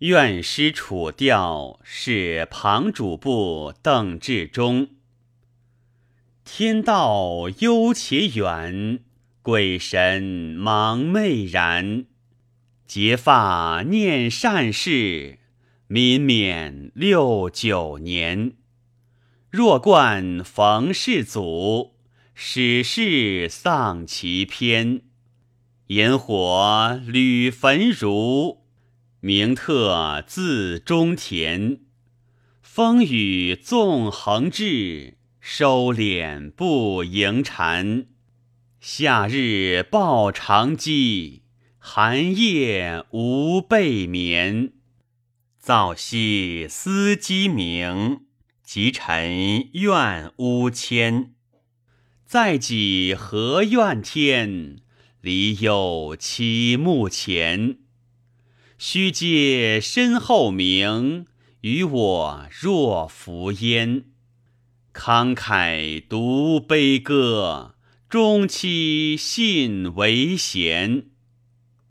院诗楚调是庞主簿邓志忠。天道悠且远，鬼神忙昧然。结发念善事，民免六九年。若冠逢世祖，史事丧其篇。炎火屡焚如。名特自中田，风雨纵横至，收敛不盈蝉。夏日抱长饥，寒夜无被眠。早夕思鸡鸣，及臣怨屋迁。在己何怨天？离忧其目前。须借身后名，与我若浮烟。慷慨独悲歌，终期信为贤。